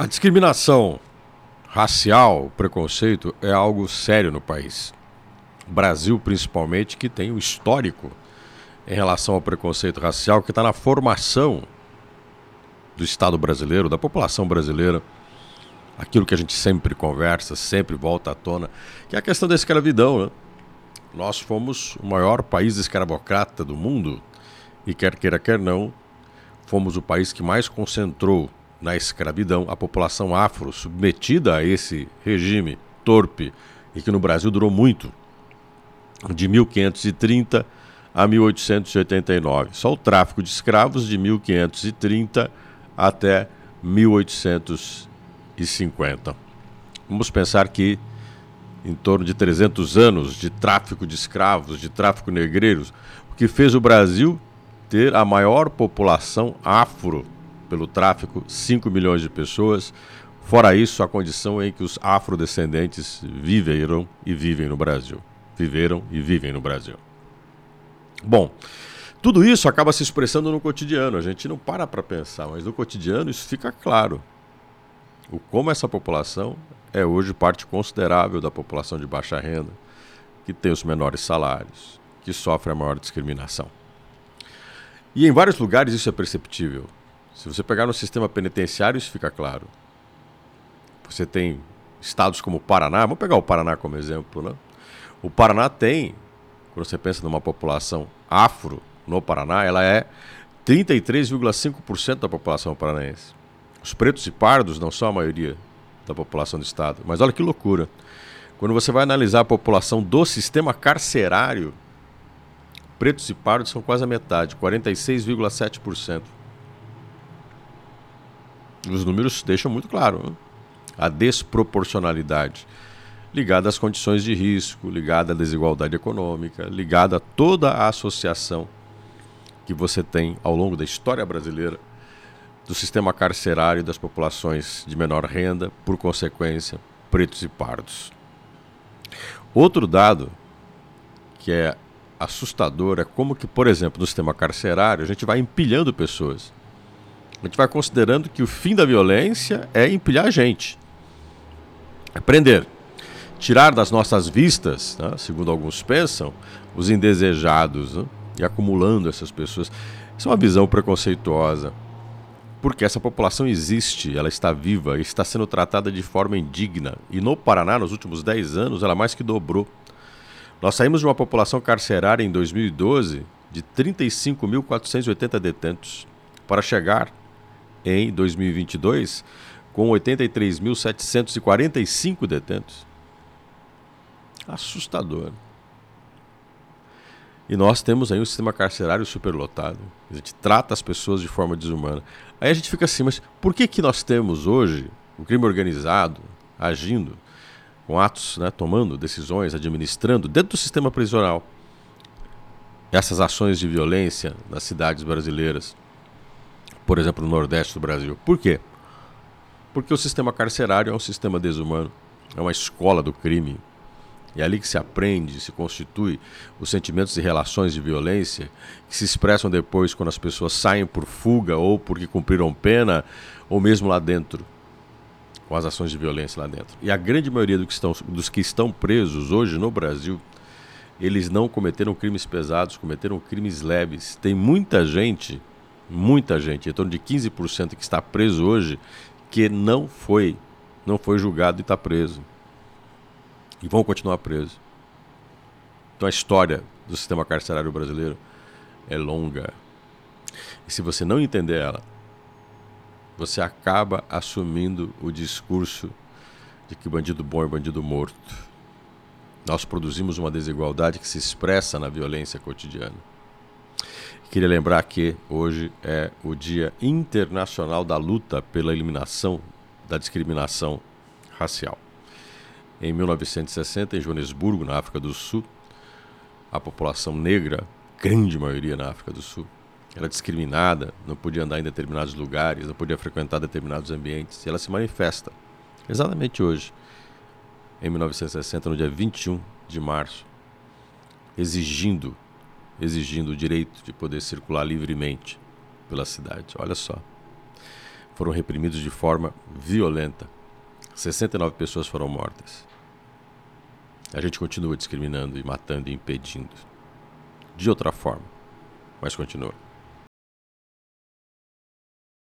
A discriminação racial, preconceito é algo sério no país. Brasil, principalmente, que tem um histórico em relação ao preconceito racial que está na formação do Estado brasileiro, da população brasileira. Aquilo que a gente sempre conversa, sempre volta à tona, que é a questão da escravidão. Né? Nós fomos o maior país escravocrata do mundo e, quer queira, quer não, fomos o país que mais concentrou na escravidão a população afro submetida a esse regime torpe e que no Brasil durou muito, de 1530 a 1889. Só o tráfico de escravos de 1530 até 1850. Vamos pensar que em torno de 300 anos de tráfico de escravos, de tráfico negreiros, o que fez o Brasil ter a maior população afro pelo tráfico, 5 milhões de pessoas. Fora isso, a condição em que os afrodescendentes viveram e vivem no Brasil. Viveram e vivem no Brasil. Bom, tudo isso acaba se expressando no cotidiano. A gente não para para pensar, mas no cotidiano isso fica claro. O como essa população é hoje parte considerável da população de baixa renda, que tem os menores salários, que sofre a maior discriminação. E em vários lugares isso é perceptível. Se você pegar no sistema penitenciário, isso fica claro. Você tem estados como o Paraná, vamos pegar o Paraná como exemplo, né? O Paraná tem, quando você pensa numa população afro no Paraná, ela é 33,5% da população paranaense. Os pretos e pardos não são a maioria da população do estado. Mas olha que loucura. Quando você vai analisar a população do sistema carcerário, pretos e pardos são quase a metade, 46,7%. Os números deixam muito claro né? a desproporcionalidade ligada às condições de risco, ligada à desigualdade econômica, ligada a toda a associação que você tem ao longo da história brasileira do sistema carcerário das populações de menor renda, por consequência, pretos e pardos. Outro dado que é assustador é como que, por exemplo, no sistema carcerário, a gente vai empilhando pessoas. A gente vai considerando que o fim da violência é empilhar gente. É prender. Tirar das nossas vistas, né, segundo alguns pensam, os indesejados né, e acumulando essas pessoas. Isso é uma visão preconceituosa. Porque essa população existe, ela está viva, está sendo tratada de forma indigna. E no Paraná, nos últimos 10 anos, ela mais que dobrou. Nós saímos de uma população carcerária em 2012 de 35.480 detentos para chegar em 2022 com 83.745 detentos. Assustador. E nós temos aí um sistema carcerário superlotado. A gente trata as pessoas de forma desumana. Aí a gente fica assim, mas por que, que nós temos hoje o um crime organizado agindo com atos, né, tomando decisões, administrando dentro do sistema prisional essas ações de violência nas cidades brasileiras? Por exemplo, no Nordeste do Brasil. Por quê? Porque o sistema carcerário é um sistema desumano, é uma escola do crime. É ali que se aprende, se constitui os sentimentos e relações de violência que se expressam depois quando as pessoas saem por fuga ou porque cumpriram pena, ou mesmo lá dentro, com as ações de violência lá dentro. E a grande maioria dos que estão, dos que estão presos hoje no Brasil, eles não cometeram crimes pesados, cometeram crimes leves. Tem muita gente muita gente, em torno de 15% que está preso hoje, que não foi, não foi julgado e está preso. E vão continuar presos. Então a história do sistema carcerário brasileiro é longa. E se você não entender ela, você acaba assumindo o discurso de que bandido bom é bandido morto. Nós produzimos uma desigualdade que se expressa na violência cotidiana. Queria lembrar que hoje é o Dia Internacional da Luta pela Eliminação da Discriminação Racial. Em 1960, em Joanesburgo, na África do Sul, a população negra, grande maioria na África do Sul, era discriminada, não podia andar em determinados lugares, não podia frequentar determinados ambientes, e ela se manifesta exatamente hoje, em 1960, no dia 21 de março, exigindo exigindo o direito de poder circular livremente pela cidade. Olha só. foram reprimidos de forma violenta. 69 pessoas foram mortas. A gente continua discriminando e matando e impedindo. De outra forma, mas continua.